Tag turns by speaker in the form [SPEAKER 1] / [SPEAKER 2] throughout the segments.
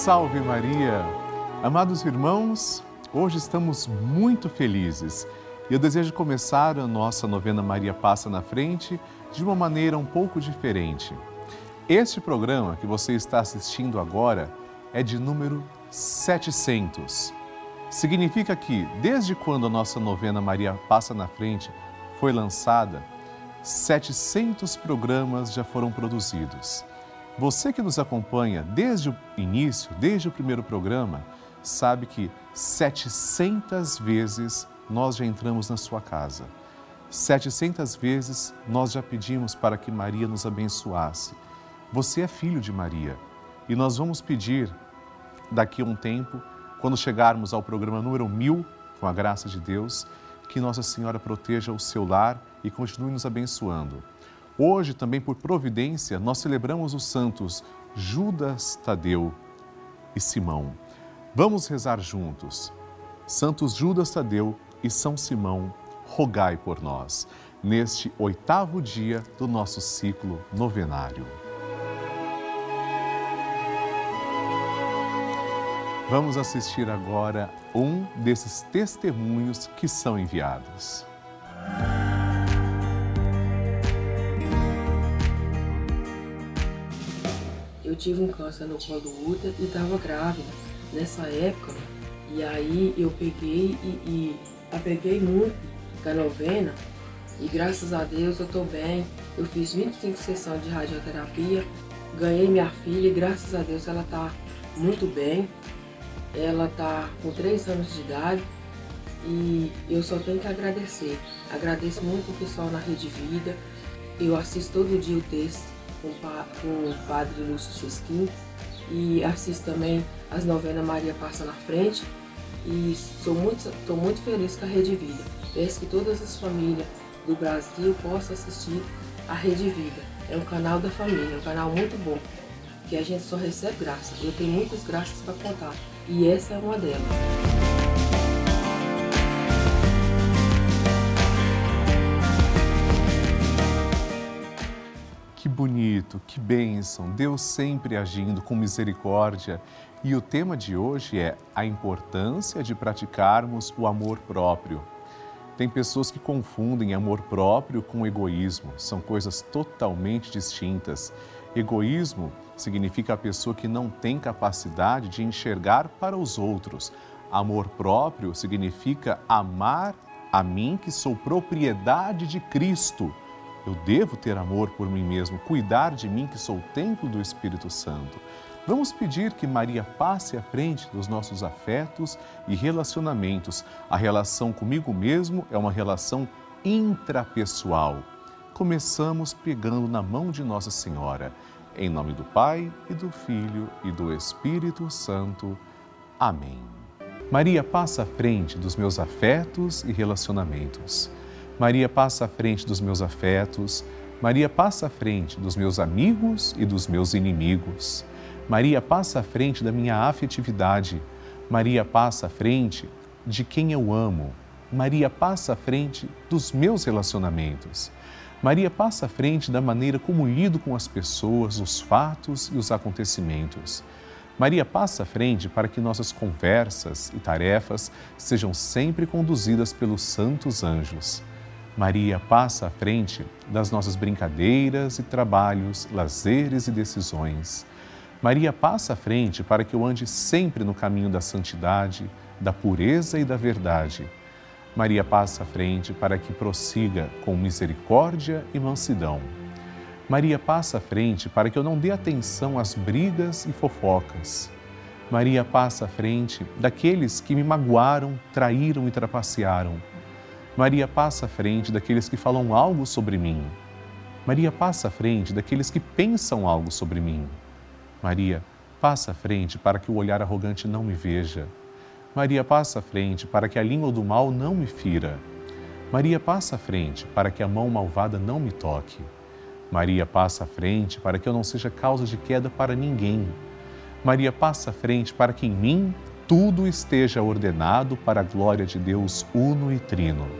[SPEAKER 1] Salve Maria! Amados irmãos, hoje estamos muito felizes e eu desejo começar a nossa novena Maria Passa na Frente de uma maneira um pouco diferente. Este programa que você está assistindo agora é de número 700. Significa que, desde quando a nossa novena Maria Passa na Frente foi lançada, 700 programas já foram produzidos. Você que nos acompanha desde o início, desde o primeiro programa, sabe que 700 vezes nós já entramos na sua casa. 700 vezes nós já pedimos para que Maria nos abençoasse. Você é filho de Maria e nós vamos pedir daqui a um tempo, quando chegarmos ao programa número 1000, com a graça de Deus, que Nossa Senhora proteja o seu lar e continue nos abençoando. Hoje, também por providência, nós celebramos os santos Judas Tadeu e Simão. Vamos rezar juntos. Santos Judas Tadeu e São Simão, rogai por nós, neste oitavo dia do nosso ciclo novenário. Vamos assistir agora um desses testemunhos que são enviados.
[SPEAKER 2] Tive um câncer no colo do útero e estava grávida nessa época. E aí eu peguei e, e apeguei muito com a novena e graças a Deus eu estou bem. Eu fiz 25 sessões de radioterapia, ganhei minha filha e graças a Deus ela está muito bem. Ela está com 3 anos de idade e eu só tenho que agradecer. Agradeço muito o pessoal na Rede Vida. Eu assisto todo dia o texto com, com o padre Lúcio Sesquim e assisto também as novenas Maria Passa na Frente e estou muito, muito feliz com a Rede Vida. Peço que todas as famílias do Brasil possam assistir a Rede Vida. É um canal da família, é um canal muito bom, que a gente só recebe graças. Eu tenho muitas graças para contar e essa é uma delas.
[SPEAKER 1] Bonito, que bênção, Deus sempre agindo com misericórdia. E o tema de hoje é a importância de praticarmos o amor próprio. Tem pessoas que confundem amor próprio com egoísmo, são coisas totalmente distintas. Egoísmo significa a pessoa que não tem capacidade de enxergar para os outros. Amor próprio significa amar a mim que sou propriedade de Cristo eu devo ter amor por mim mesmo, cuidar de mim que sou o templo do Espírito Santo. Vamos pedir que Maria passe à frente dos nossos afetos e relacionamentos. A relação comigo mesmo é uma relação intrapessoal. Começamos pegando na mão de Nossa Senhora. Em nome do Pai e do Filho e do Espírito Santo. Amém. Maria passa à frente dos meus afetos e relacionamentos. Maria passa à frente dos meus afetos, Maria passa à frente dos meus amigos e dos meus inimigos. Maria passa à frente da minha afetividade. Maria passa à frente de quem eu amo. Maria passa à frente dos meus relacionamentos. Maria passa à frente da maneira como lido com as pessoas, os fatos e os acontecimentos. Maria passa à frente para que nossas conversas e tarefas sejam sempre conduzidas pelos santos anjos. Maria passa à frente das nossas brincadeiras e trabalhos, lazeres e decisões. Maria passa à frente para que eu ande sempre no caminho da santidade, da pureza e da verdade. Maria passa à frente para que prossiga com misericórdia e mansidão. Maria passa à frente para que eu não dê atenção às brigas e fofocas. Maria passa à frente daqueles que me magoaram, traíram e trapacearam Maria passa à frente daqueles que falam algo sobre mim. Maria passa à frente daqueles que pensam algo sobre mim. Maria passa à frente para que o olhar arrogante não me veja. Maria passa à frente para que a língua do mal não me fira. Maria passa à frente para que a mão malvada não me toque. Maria passa à frente para que eu não seja causa de queda para ninguém. Maria passa à frente para que em mim tudo esteja ordenado para a glória de Deus uno e trino.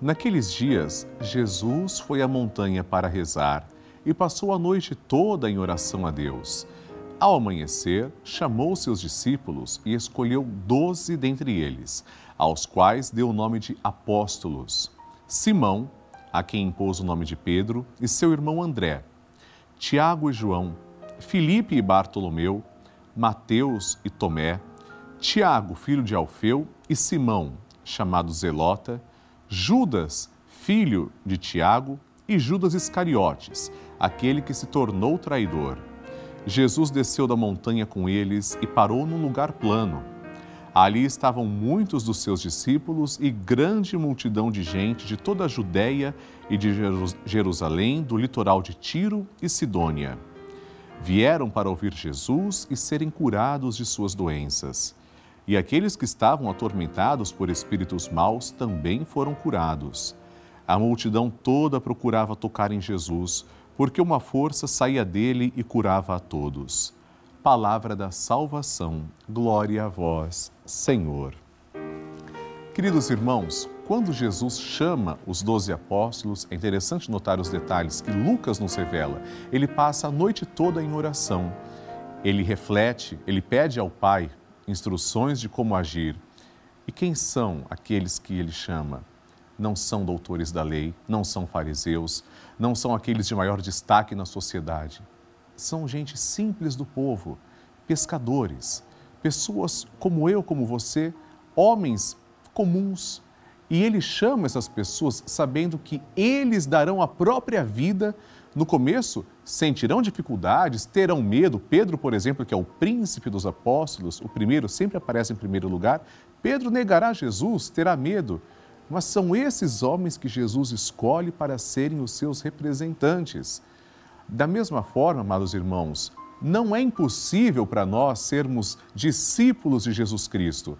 [SPEAKER 1] Naqueles dias, Jesus foi à montanha para rezar e passou a noite toda em oração a Deus. Ao amanhecer, chamou seus discípulos e escolheu doze dentre eles, aos quais deu o nome de apóstolos: Simão, a quem impôs o nome de Pedro, e seu irmão André, Tiago e João, Filipe e Bartolomeu, Mateus e Tomé, Tiago, filho de Alfeu, e Simão, chamado Zelota, Judas, filho de Tiago, e Judas Iscariotes, aquele que se tornou traidor. Jesus desceu da montanha com eles e parou num lugar plano Ali estavam muitos dos seus discípulos e grande multidão de gente de toda a Judéia e de Jerusalém, do litoral de Tiro e Sidônia. Vieram para ouvir Jesus e serem curados de suas doenças. E aqueles que estavam atormentados por espíritos maus também foram curados. A multidão toda procurava tocar em Jesus, porque uma força saía dele e curava a todos palavra da salvação. Glória a vós, Senhor. Queridos irmãos, quando Jesus chama os doze apóstolos, é interessante notar os detalhes que Lucas nos revela. Ele passa a noite toda em oração. Ele reflete, ele pede ao Pai instruções de como agir. E quem são aqueles que ele chama? Não são doutores da lei, não são fariseus, não são aqueles de maior destaque na sociedade são gente simples do povo, pescadores, pessoas como eu, como você, homens comuns. E ele chama essas pessoas sabendo que eles darão a própria vida. No começo, sentirão dificuldades, terão medo. Pedro, por exemplo, que é o príncipe dos apóstolos, o primeiro sempre aparece em primeiro lugar. Pedro negará Jesus, terá medo. Mas são esses homens que Jesus escolhe para serem os seus representantes. Da mesma forma, amados irmãos, não é impossível para nós sermos discípulos de Jesus Cristo.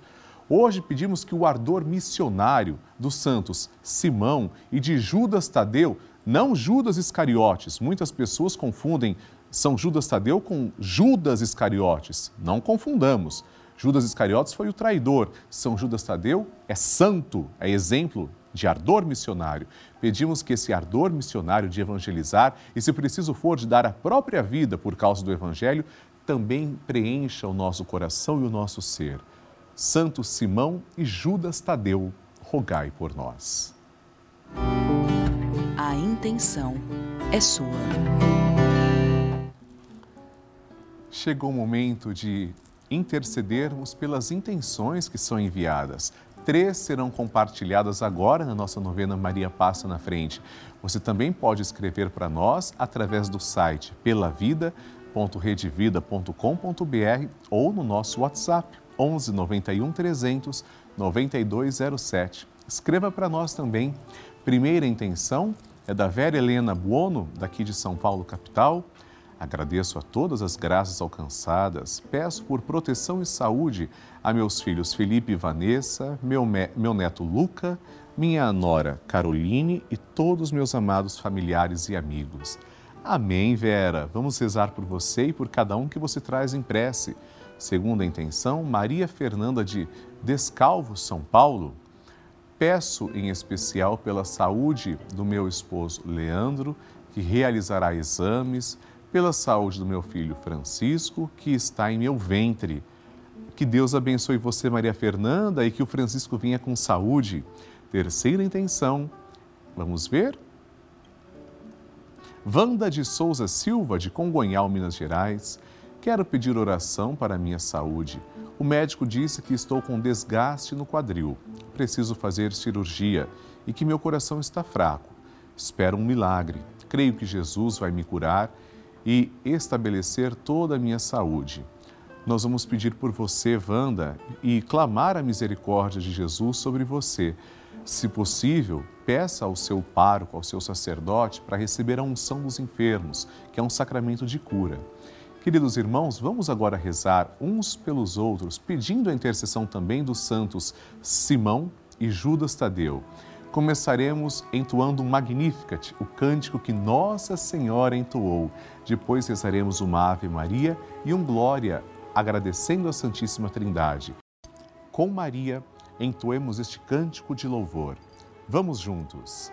[SPEAKER 1] Hoje pedimos que o ardor missionário dos santos Simão e de Judas Tadeu, não Judas Iscariotes, muitas pessoas confundem São Judas Tadeu com Judas Iscariotes. Não confundamos. Judas Iscariotes foi o traidor. São Judas Tadeu é santo, é exemplo de ardor missionário. Pedimos que esse ardor missionário de evangelizar e, se preciso for, de dar a própria vida por causa do Evangelho, também preencha o nosso coração e o nosso ser. Santo Simão e Judas Tadeu, rogai por nós.
[SPEAKER 3] A intenção é sua.
[SPEAKER 1] Chegou o momento de intercedermos pelas intenções que são enviadas três serão compartilhadas agora na nossa novena Maria Passa na Frente. Você também pode escrever para nós através do site pelavida.redevida.com.br ou no nosso WhatsApp 11 91 300 9207. Escreva para nós também. Primeira intenção é da Vera Helena Buono, daqui de São Paulo, capital. Agradeço a todas as graças alcançadas, peço por proteção e saúde a meus filhos Felipe e Vanessa, meu, meu neto Luca, minha nora Caroline e todos meus amados familiares e amigos. Amém, Vera. Vamos rezar por você e por cada um que você traz em prece. Segunda intenção, Maria Fernanda de Descalvo, São Paulo. Peço em especial pela saúde do meu esposo Leandro, que realizará exames, pela saúde do meu filho Francisco, que está em meu ventre. Que Deus abençoe você, Maria Fernanda, e que o Francisco venha com saúde. Terceira intenção, vamos ver? Wanda de Souza Silva, de Congonhal, Minas Gerais. Quero pedir oração para minha saúde. O médico disse que estou com desgaste no quadril. Preciso fazer cirurgia e que meu coração está fraco. Espero um milagre. Creio que Jesus vai me curar e estabelecer toda a minha saúde. Nós vamos pedir por você, Wanda, e clamar a misericórdia de Jesus sobre você. Se possível, peça ao seu pároco, ao seu sacerdote, para receber a unção dos enfermos, que é um sacramento de cura. Queridos irmãos, vamos agora rezar uns pelos outros, pedindo a intercessão também dos santos Simão e Judas Tadeu. Começaremos entoando um Magnificat, o cântico que Nossa Senhora entoou. Depois rezaremos uma Ave Maria e um Glória, agradecendo a Santíssima Trindade. Com Maria, entoemos este cântico de louvor. Vamos juntos.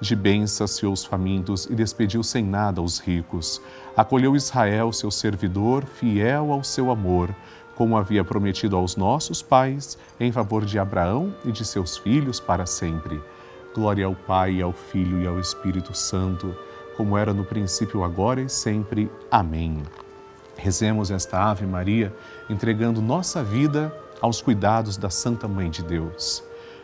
[SPEAKER 1] de bens saciou os famintos e despediu sem nada os ricos. Acolheu Israel, seu servidor, fiel ao seu amor, como havia prometido aos nossos pais, em favor de Abraão e de seus filhos para sempre. Glória ao Pai, ao Filho e ao Espírito Santo, como era no princípio, agora e sempre. Amém. Rezemos esta Ave Maria, entregando nossa vida aos cuidados da Santa Mãe de Deus.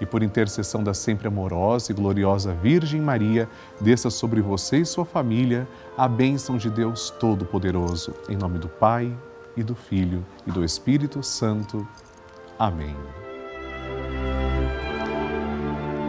[SPEAKER 1] e por intercessão da sempre amorosa e gloriosa Virgem Maria, desça sobre você e sua família a bênção de Deus Todo-Poderoso. Em nome do Pai, e do Filho, e do Espírito Santo. Amém.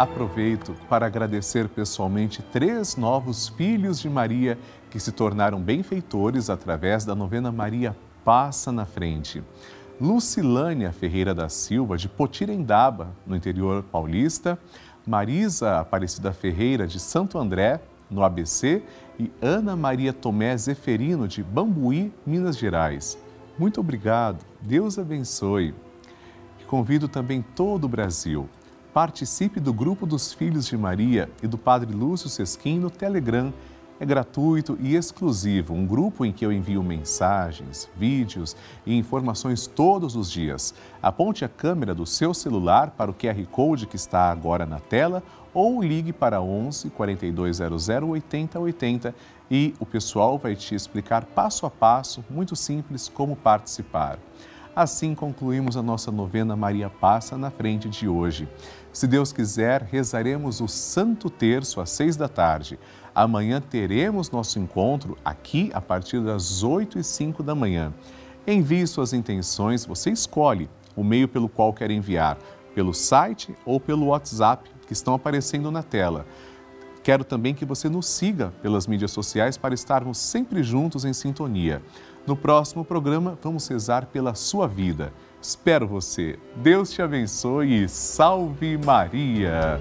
[SPEAKER 1] Aproveito para agradecer pessoalmente três novos filhos de Maria que se tornaram benfeitores através da novena Maria Passa na Frente. Lucilânia Ferreira da Silva, de Potirendaba, no interior paulista, Marisa Aparecida Ferreira, de Santo André, no ABC, e Ana Maria Tomé Zeferino, de Bambuí, Minas Gerais. Muito obrigado, Deus abençoe. convido também todo o Brasil Participe do grupo dos Filhos de Maria e do Padre Lúcio Sesquim no Telegram É gratuito e exclusivo, um grupo em que eu envio mensagens, vídeos e informações todos os dias. Aponte a câmera do seu celular para o QR Code que está agora na tela ou ligue para 11 4200 8080 e o pessoal vai te explicar passo a passo, muito simples, como participar. Assim concluímos a nossa novena Maria Passa na frente de hoje. Se Deus quiser, rezaremos o Santo Terço às seis da tarde. Amanhã teremos nosso encontro aqui a partir das oito e cinco da manhã. Envie suas intenções, você escolhe o meio pelo qual quer enviar, pelo site ou pelo WhatsApp que estão aparecendo na tela. Quero também que você nos siga pelas mídias sociais para estarmos sempre juntos em sintonia. No próximo programa, vamos rezar pela sua vida. Espero você. Deus te abençoe e salve Maria!